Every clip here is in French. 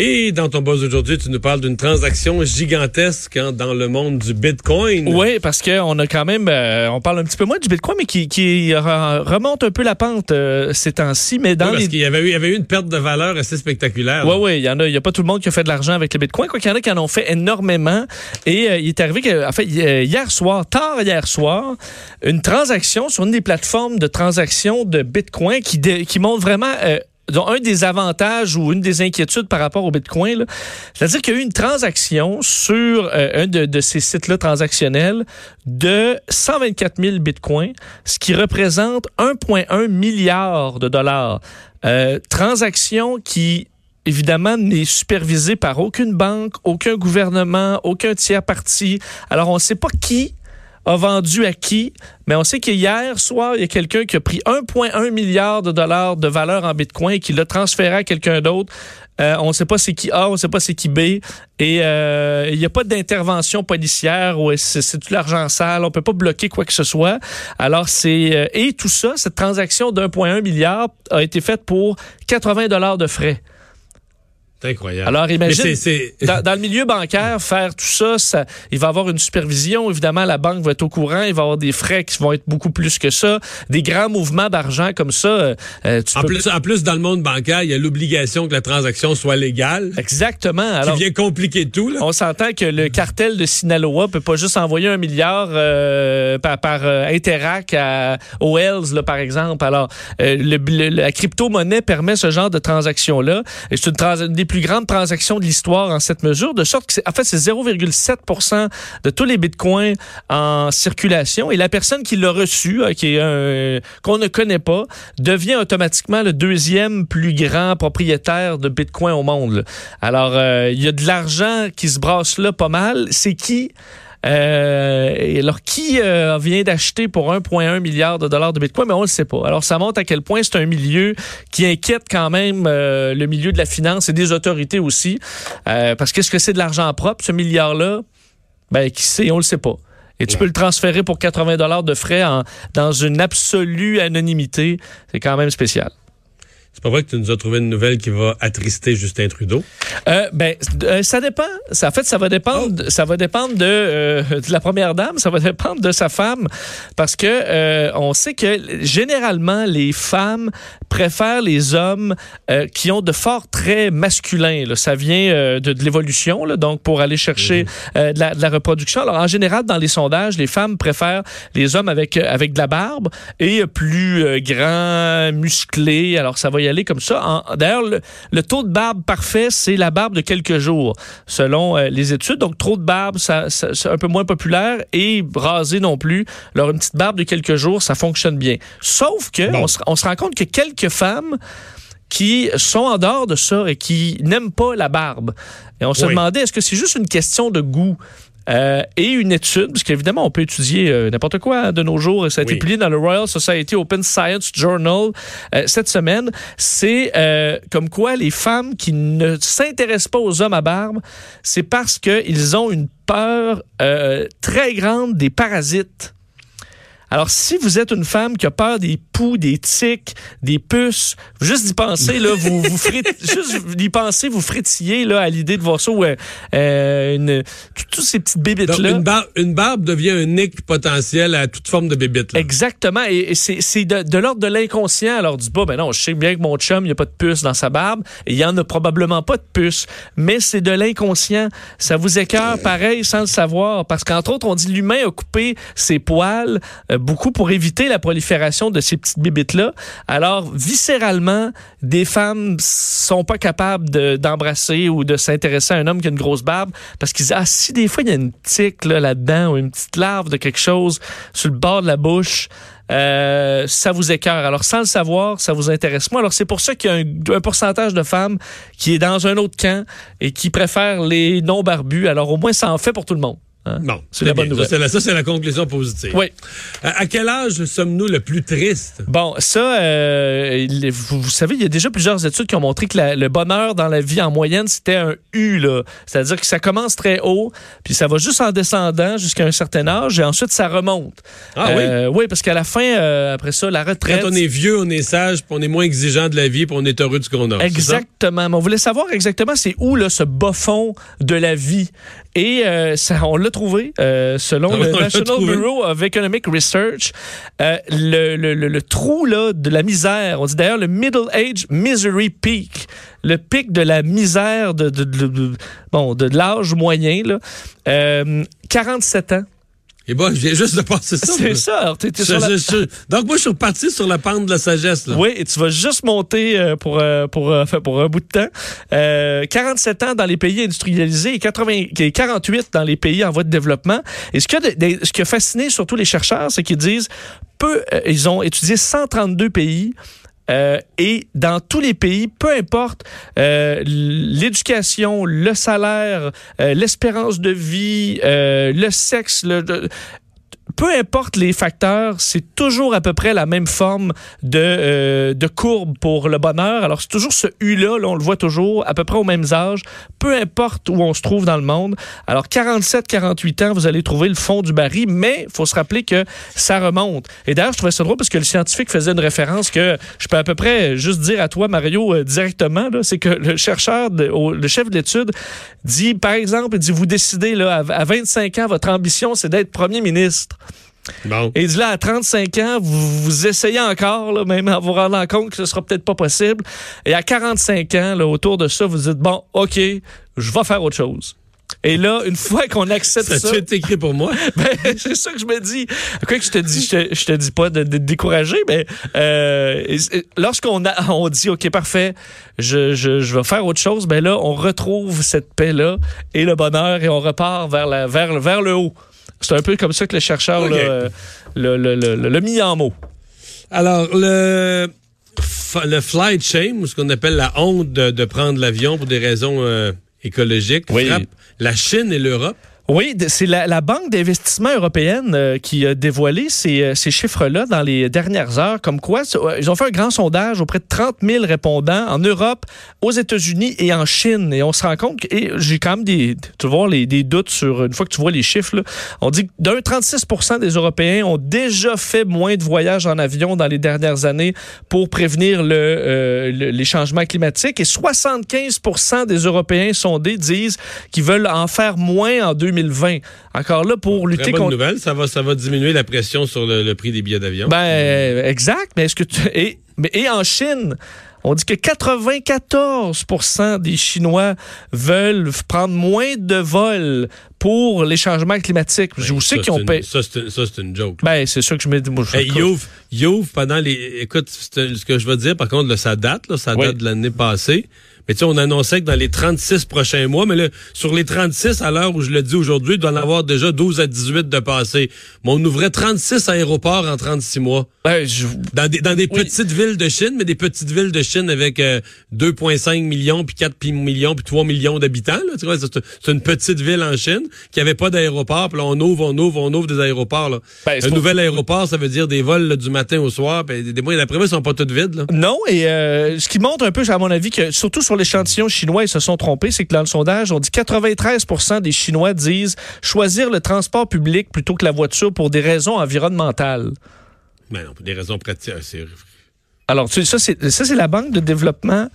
Et dans ton buzz d'aujourd'hui, tu nous parles d'une transaction gigantesque hein, dans le monde du Bitcoin. Oui, parce qu'on a quand même, euh, on parle un petit peu moins du Bitcoin, mais qui, qui re- remonte un peu la pente euh, ces temps-ci. Mais dans Oui, parce les qu'il y avait, eu, il y avait eu une perte de valeur assez spectaculaire. Oui, oui, il y en a. Il y a pas tout le monde qui a fait de l'argent avec le Bitcoin. Quoi qu'il y en a qui en ont fait énormément. Et euh, il est arrivé que, en fait, hier soir, tard hier soir, une transaction sur une des plateformes de transaction de Bitcoin qui, dé- qui montre vraiment. Disons, un des avantages ou une des inquiétudes par rapport au Bitcoin, c'est-à-dire qu'il y a eu une transaction sur euh, un de, de ces sites-là transactionnels de 124 000 Bitcoins, ce qui représente 1,1 milliard de dollars. Euh, transaction qui évidemment, n'est supervisée par aucune banque, aucun gouvernement, aucun tiers parti. Alors, on ne sait pas qui a vendu à qui, mais on sait qu'hier soir, il y a quelqu'un qui a pris 1,1 milliard de dollars de valeur en Bitcoin et qui l'a transféré à quelqu'un d'autre. Euh, on ne sait pas c'est qui A, on ne sait pas c'est qui B. Et euh, il n'y a pas d'intervention policière ou c'est tout l'argent sale. On peut pas bloquer quoi que ce soit. Alors c'est euh, et tout ça, cette transaction d'1,1 milliard a été faite pour 80 dollars de frais. C'est incroyable. Alors imagine, Mais c'est- c'est- dans, dans le milieu bancaire, faire tout ça, ça, il va y avoir une supervision. Évidemment, la banque va être au courant. Il va y avoir des frais qui vont être beaucoup plus que ça. Des grands mouvements d'argent comme ça. euh, euh, tu En peux- plus, en plus, dans le monde bancaire, il y a l'obligation que la transaction soit légale. Exactement. Alors, qui vient compliquer tout. Là. on s'entend que le cartel de Sinaloa peut pas juste envoyer un milliard euh, par, par euh, Interac à, aux Hells, là, par exemple. Alors, euh, le- le- la crypto-monnaie permet ce genre de transaction-là. Et c'est une, trans- une plus grandes transactions de l'histoire en cette mesure, de sorte que, en fait, c'est 0,7% de tous les bitcoins en circulation. Et la personne qui l'a reçu, euh, qui est qu'on ne connaît pas, devient automatiquement le deuxième plus grand propriétaire de bitcoin au monde. Alors, euh, il y a de l'argent qui se brasse là pas mal. C'est qui? Euh, alors, qui euh, vient d'acheter pour 1,1 milliard de dollars de Bitcoin? Mais on ne le sait pas. Alors, ça montre à quel point c'est un milieu qui inquiète quand même euh, le milieu de la finance et des autorités aussi. Euh, parce qu'est-ce que c'est de l'argent propre, ce milliard-là? Ben, qui sait? On le sait pas. Et tu peux le transférer pour 80 dollars de frais en- dans une absolue anonymité. C'est quand même spécial. C'est pas vrai que tu nous as trouvé une nouvelle qui va attrister Justin Trudeau? Euh, ben, euh, ça dépend. Ça, en fait, ça va dépendre. Ça va dépendre de, euh, de la première dame. Ça va dépendre de sa femme, parce que euh, on sait que généralement les femmes préfèrent les hommes qui ont de forts traits masculins. là. Ça vient de, de l'évolution, donc pour aller chercher euh, de, la, de la reproduction. Alors en général, dans les sondages, les femmes préfèrent les hommes avec avec de la barbe et plus grands, musclés. Alors ça va y aller comme ça. D'ailleurs, le, le taux de barbe parfait, c'est la barbe de quelques jours, selon euh, les études. Donc, trop de barbe, ça, ça- c'est un peu moins populaire. Et rasé non plus. Alors, une petite barbe de quelques jours, ça fonctionne bien. Sauf que on, se, on se rend compte que quelques femmes qui sont en dehors de ça et qui n'aiment pas la barbe. Et on se Oui. demandait, est-ce que c'est juste une question de goût? Euh, et une étude, parce qu'évidemment, on peut étudier euh, n'importe quoi hein, de nos jours. Ça a été Oui. publié dans le Royal Society Open Science Journal euh, cette semaine. C'est comme quoi les femmes qui ne s'intéressent pas aux hommes à barbe, c'est parce qu'ils ont une peur très grande des parasites. Alors, si vous êtes une femme qui a peur des poux, des tiques, des puces, juste d'y penser, là, vous, vous frit- juste d'y penser, vous frétillez, là, à l'idée de voir ça, ou, euh, euh, une, tout- toutes ces petites bébites-là. une, barbe, une barbe devient un nick potentiel à toute forme de bébite. là. Exactement. Et, et c'est de, l'ordre de l'inconscient. Alors, dis pas, ben non, je sais bien que mon chum, il n'y a pas de puce dans sa barbe. Il y en a probablement pas de puce. Mais c'est de l'inconscient. Ça vous écœure pareil sans le savoir. Parce qu'entre autres, on dit l'humain a coupé ses poils euh, beaucoup pour éviter la prolifération de ces petites bibites-là. Alors, viscéralement, des femmes sont pas capables de- d'embrasser ou de s'intéresser à un homme qui a une grosse barbe parce qu'ils disent, ah, si des fois il y a une tique là, là-dedans ou une petite larve de quelque chose sur le bord de la bouche, euh, ça vous écœure. Alors, sans le savoir, ça vous intéresse moins. Alors, c'est pour ça qu'il y a un, un pourcentage de femmes qui est dans un autre camp et qui préfèrent les non-barbus. Alors, au moins, ça en fait pour tout le monde. Hein? Bon, C'est la bonne nouvelle. Ça, c'est la, la conclusion positive. Oui. À, à quel âge sommes-nous le plus triste? Bon, ça, euh, vous, vous savez, il y a déjà plusieurs études qui ont montré que la- le bonheur dans la vie en moyenne, c'était un U, là. C'est-à-dire que ça commence très haut, puis ça va juste en descendant jusqu'à un certain âge, et ensuite ça remonte. Ah oui? Euh, Oui, parce qu'à la fin, euh, après ça, la retraite. Quand on est vieux, on est sage, puis on est moins exigeant de la vie, puis on est heureux de ce qu'on a. Exactement. Mais on voulait savoir exactement c'est où là, ce bas fond de la vie. Et euh, ça, on l'a trouvé euh, selon Ah le National. Bureau of Economic Research. Euh, le, le- le- le trou là, de la misère, on dit d'ailleurs le Middle Age Misery Peak, le pic de la misère de, de, de- de- bon, de l'âge moyen, là. Euh, 47 ans. Et bon, je viens juste de passer ça. C'est ça. T'es Je- sur la- je- je- donc, moi, je suis reparti sur la pente de la sagesse. Là. Oui, et tu vas juste monter euh, pour, euh, pour, euh, pour un bout de temps. Euh, 47 ans dans les pays industrialisés et 80, et 48 dans les pays en voie de développement. Et ce qui a, de- ce qui a fasciné surtout les chercheurs, c'est qu'ils disent, peu, ils ont étudié 132 pays. Euh, et dans tous les pays, peu importe euh, l'éducation, le salaire, euh, l'espérance de vie, le sexe, le- peu importe les facteurs, c'est toujours à peu près la même forme de, euh, de courbe pour le bonheur. Alors, c'est toujours ce U-là, là, on le voit toujours, à peu près aux mêmes âges, peu importe où on se trouve dans le monde. Alors, 47, 48 ans, vous allez trouver le fond du baril, mais il faut se rappeler que ça remonte. Et d'ailleurs, je trouvais ça drôle parce que le scientifique faisait une référence que je peux à peu près juste dire à toi, Mario, euh, directement, c'est que le chercheur, le chef de l'étude, dit, par exemple, il dit, vous décidez, là, à 25 ans, votre ambition, c'est d'être premier ministre. Bon. Et dit là, à 35 ans, vous, vous essayez encore, là, même en vous rendant compte que ce sera peut-être pas possible. Et à 45 ans, là, autour de ça, vous dites, bon, OK, je vais faire autre chose. Et là, une fois qu'on accepte Ça ça, été écrit pour moi? ben, c'est ça que je me dis. Quoi que je te dis, je te, je te dis pas de, de décourager, mais euh, lorsqu'on on dit OK, parfait, je, je, je vais faire autre chose, ben là, on retrouve cette paix-là et le bonheur et on repart vers, la, vers, vers le haut. C'est un peu comme ça que le chercheur OK. l'a euh, le, le, le, le- mis en mots. Alors, le, le flight shame, ou ce qu'on appelle la honte de, de prendre l'avion pour des raisons euh, écologiques, Oui. frappe la Chine et l'Europe. Oui, c'est la, Banque d'investissement européenne euh, qui a dévoilé ces, euh, ces chiffres-là dans les dernières heures, comme quoi ouais, ils ont fait un grand sondage auprès de 30 000 répondants en Europe, aux États-Unis et en Chine. Et on se rend compte, et j'ai quand même des, tu les, des doutes sur, une fois que tu vois les chiffres, on dit que d'un 36 des Européens ont déjà fait moins de voyages en avion dans les dernières années pour prévenir le, euh, le- les changements climatiques. Et 75 des Européens sondés disent qu'ils veulent en faire moins en 2020. Encore là, pour Très lutter bonne contre... nouvelle, ça va, ça va diminuer la pression sur le, le prix des billets d'avion. Ben, exact. Mais est-ce que tu... et, mais, et en Chine, on dit que 94% des Chinois veulent prendre moins de vols pour les changements climatiques. Je Ben, sais qu'ils ont payé. Ça, c'est une, joke. Ben, c'est sûr que je me dis, ouvre pendant les. Écoute, ce que je veux dire, par contre, là, ça date, là, ça Oui. date de l'année passée. Mais tu sais, on annonçait que dans les 36 prochains mois, mais là, sur les 36, à l'heure où je le dis aujourd'hui, il doit en avoir déjà 12 à 18 de passés. Mais on ouvrait 36 aéroports en 36 mois. Ben, je- Dans des, dans des Oui. petites villes de Chine, mais des petites villes de Chine avec euh, 2,5 millions, puis 4 pi- millions, puis 3 millions d'habitants. là. Tu vois, c'est une petite ville en Chine qui avait pas d'aéroport. Puis là, on ouvre, on ouvre, on ouvre des aéroports. Là. Ben, c'est Un nouvel aéroport, ça veut dire des vols là, du matin au soir. Puis des, mois, d'après moi, ils sont pas tous vides. Là. Non, et euh, ce qui montre un peu, à mon avis, que surtout sur l'échantillon chinois, ils se sont trompés, c'est que dans le sondage, on dit 93% des Chinois disent choisir le transport public plutôt que la voiture pour des raisons environnementales. Ben non, pour des raisons pratiques. Alors, ça, c'est la Banque de développement,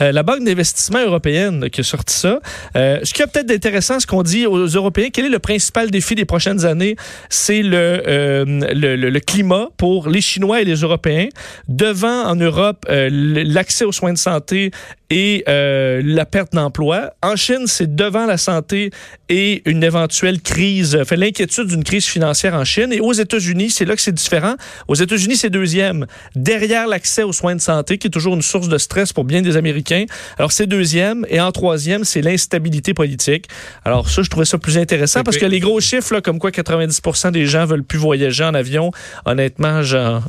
euh, la Banque d'investissement européenne qui a sorti ça. Euh, ce qui est peut-être d'intéressant, ce qu'on dit aux Européens, quel est le principal défi des prochaines années? C'est le, euh, le, le- climat pour les Chinois et les Européens. Devant, en Europe, euh, l'accès aux soins de santé et la perte d'emploi. En Chine, c'est devant la santé et une éventuelle crise, fait l'inquiétude d'une crise financière en Chine. Et aux États-Unis, c'est là que c'est différent. Aux États-Unis, c'est deuxième. Derrière l'accès l'accès aux soins de santé, qui est toujours une source de stress pour bien des Américains. Alors, c'est deuxième. Et en troisième, c'est l'instabilité politique. Alors, ça, je trouvais ça plus intéressant parce que les gros chiffres, là, comme quoi 90 des gens veulent plus voyager en avion, honnêtement, j'en